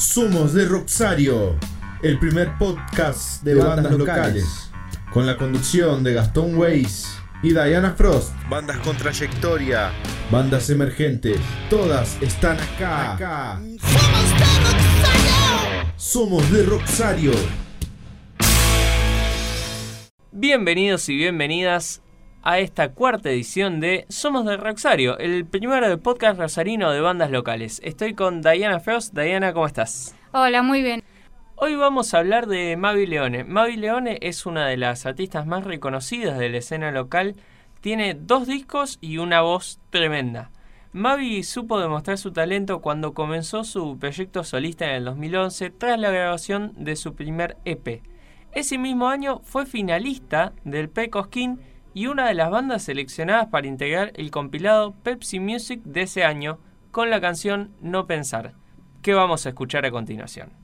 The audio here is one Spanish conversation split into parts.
Somos de Roxario, el primer podcast de, bandas, locales, con la conducción de Gastón Weiss y Diana Frost. Bandas con trayectoria, bandas emergentes, todas están acá. ¡Somos de Roxario! Somos de Roxario. Bienvenidos y bienvenidas a esta cuarta edición de Somos de Roxario, el primero de podcast rosarino de bandas locales. Estoy con Diana Frost. Diana, ¿cómo estás? Hola, muy bien. Hoy vamos a hablar de Mavi Leone. Mavi Leone es una de las artistas más reconocidas de la escena local. Tiene dos discos y una voz tremenda. Mavi supo demostrar su talento cuando comenzó su proyecto solista en el 2011 tras la grabación de su primer EP. Ese mismo año fue finalista del Pecosquín y una de las bandas seleccionadas para integrar el compilado Pepsi Music de ese año con la canción No Pensar, que vamos a escuchar a continuación.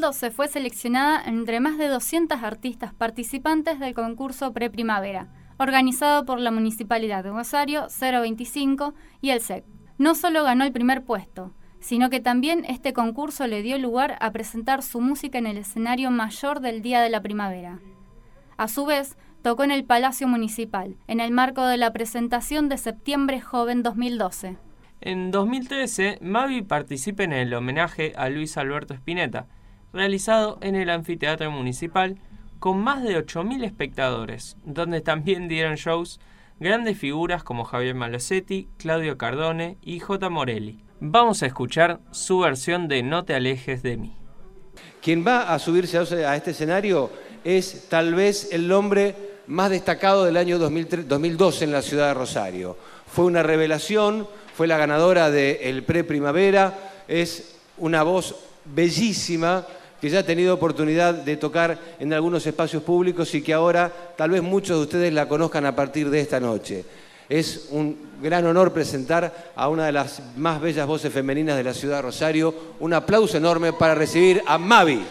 2012 fue seleccionada entre más de 200 artistas participantes del concurso Preprimavera, organizado por la Municipalidad de Rosario 025 y el SEC. No solo ganó el primer puesto, sino que también este concurso le dio lugar a presentar su música en el escenario mayor del Día de la Primavera. A su vez, tocó en el Palacio Municipal, en el marco de la presentación de Septiembre Joven 2012. En 2013, Mavi participa en el homenaje a Luis Alberto Spinetta, realizado en el Anfiteatro Municipal con más de 8.000 espectadores, donde también dieron shows grandes figuras como Javier Malosetti, Claudio Cardone y J. Morelli. Vamos a escuchar su versión de No te alejes de mí. Quien va a subirse a este escenario es tal vez el hombre más destacado del año 2012 en la ciudad de Rosario. Fue una revelación, fue la ganadora del Pre-Primavera, es una voz bellísima que ya ha tenido oportunidad de tocar en algunos espacios públicos y que ahora tal vez muchos de ustedes la conozcan a partir de esta noche. Es un gran honor presentar a una de las más bellas voces femeninas de la ciudad de Rosario. Un aplauso enorme para recibir a Mavi.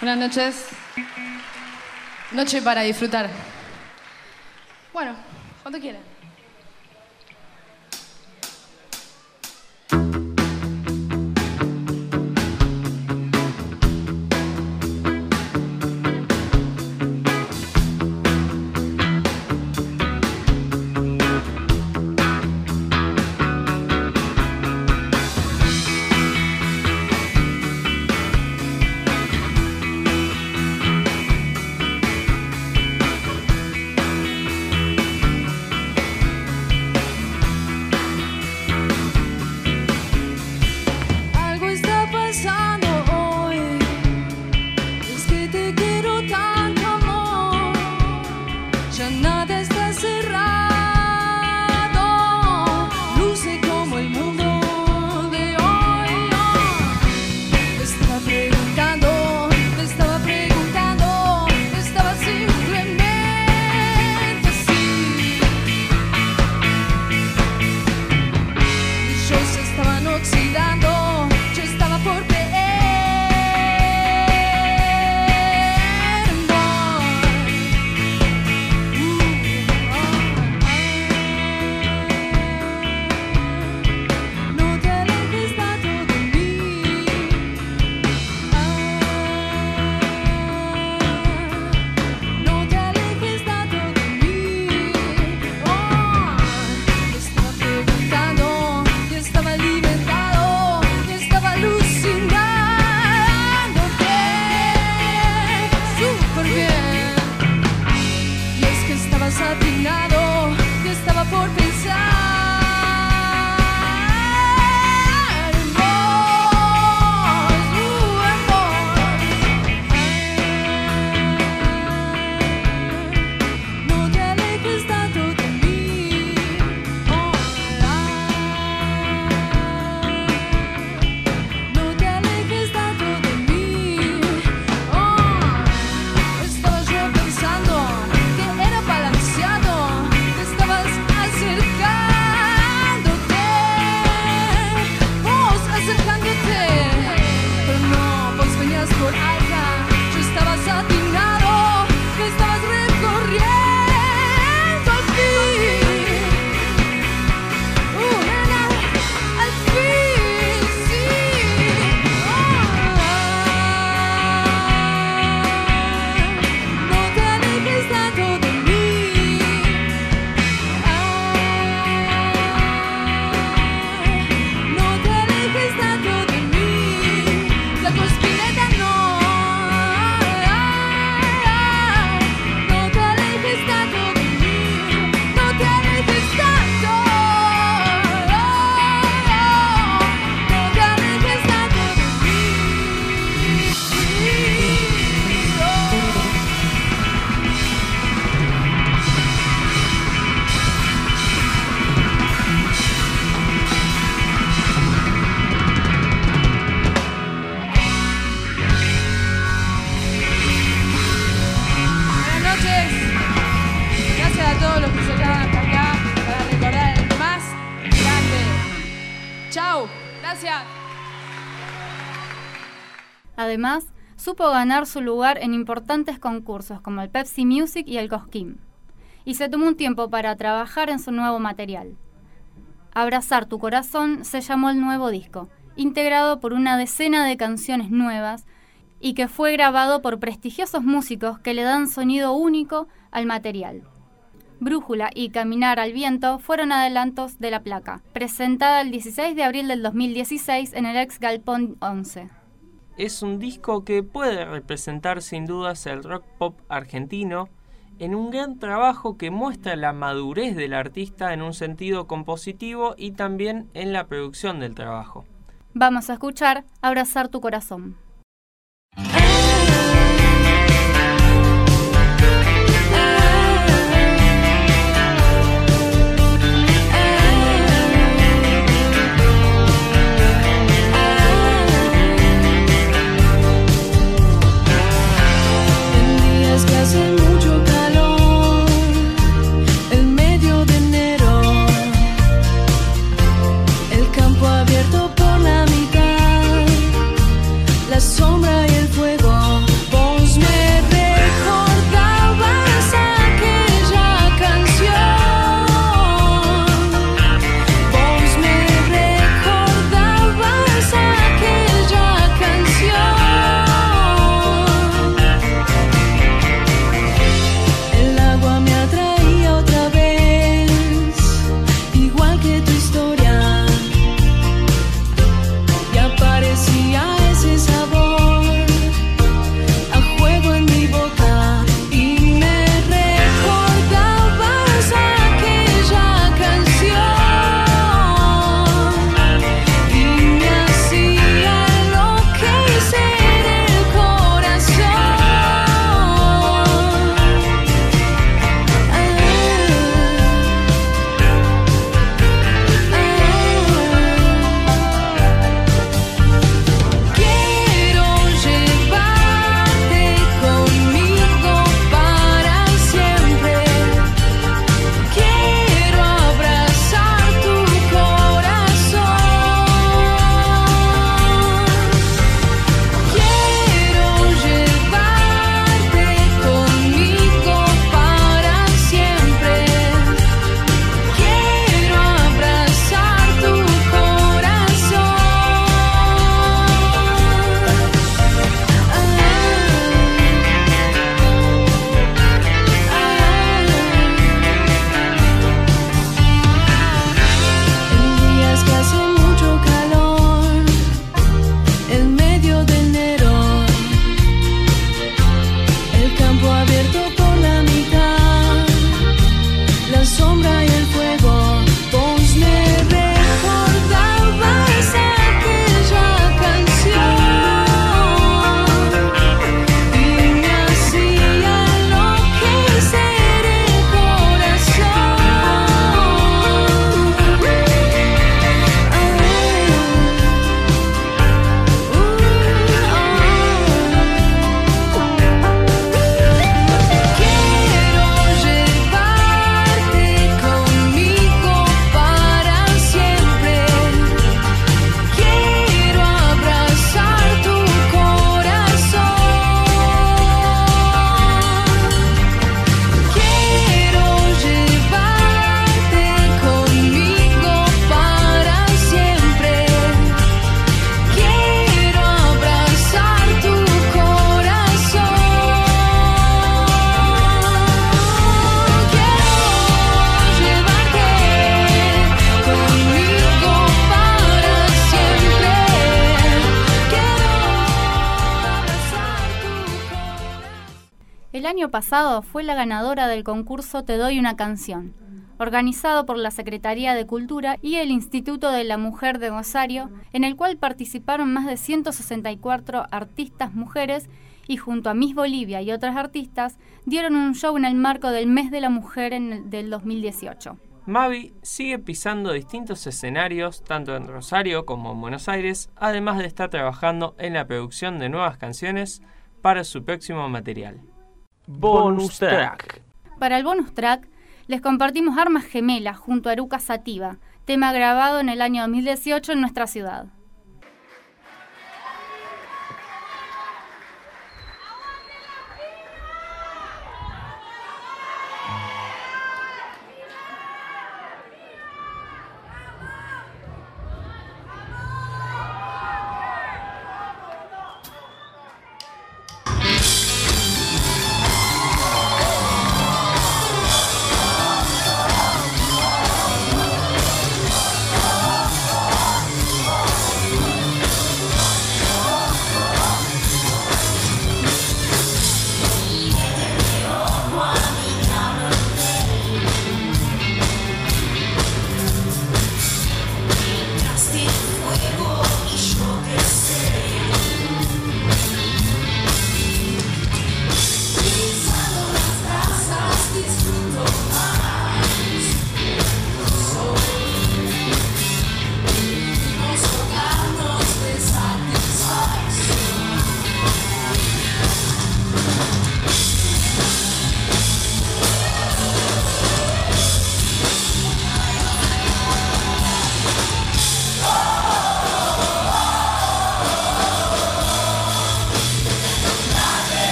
Buenas noches. Noche para disfrutar. Bueno, cuando quieran. Además, supo ganar su lugar en importantes concursos como el Pepsi Music y el Cosquín. Y se tomó un tiempo para trabajar en su nuevo material. Abrazar tu corazón se llamó el nuevo disco, integrado por una decena de canciones nuevas y que fue grabado por prestigiosos músicos que le dan sonido único al material. Brújula y Caminar al Viento fueron adelantos de la placa, presentada el 16 de abril del 2016 en el ex Galpón 11. Es un disco que puede representar sin dudas el rock pop argentino en un gran trabajo que muestra la madurez del artista en un sentido compositivo y también en la producción del trabajo. Vamos a escuchar Abrazar tu corazón. El año pasado fue la ganadora del concurso Te doy una canción, organizado por la Secretaría de Cultura y el Instituto de la Mujer de Rosario, en el cual participaron más de 164 artistas mujeres y junto a Miss Bolivia y otras artistas dieron un show en el marco del Mes de la Mujer en el- del 2018. Mavi sigue pisando distintos escenarios, tanto en Rosario como en Buenos Aires, además de estar trabajando en la producción de nuevas canciones para su próximo material. Bonus track. Para el bonus track, les compartimos Armas Gemelas junto a Eruca Sativa, tema grabado en el año 2018 en nuestra ciudad.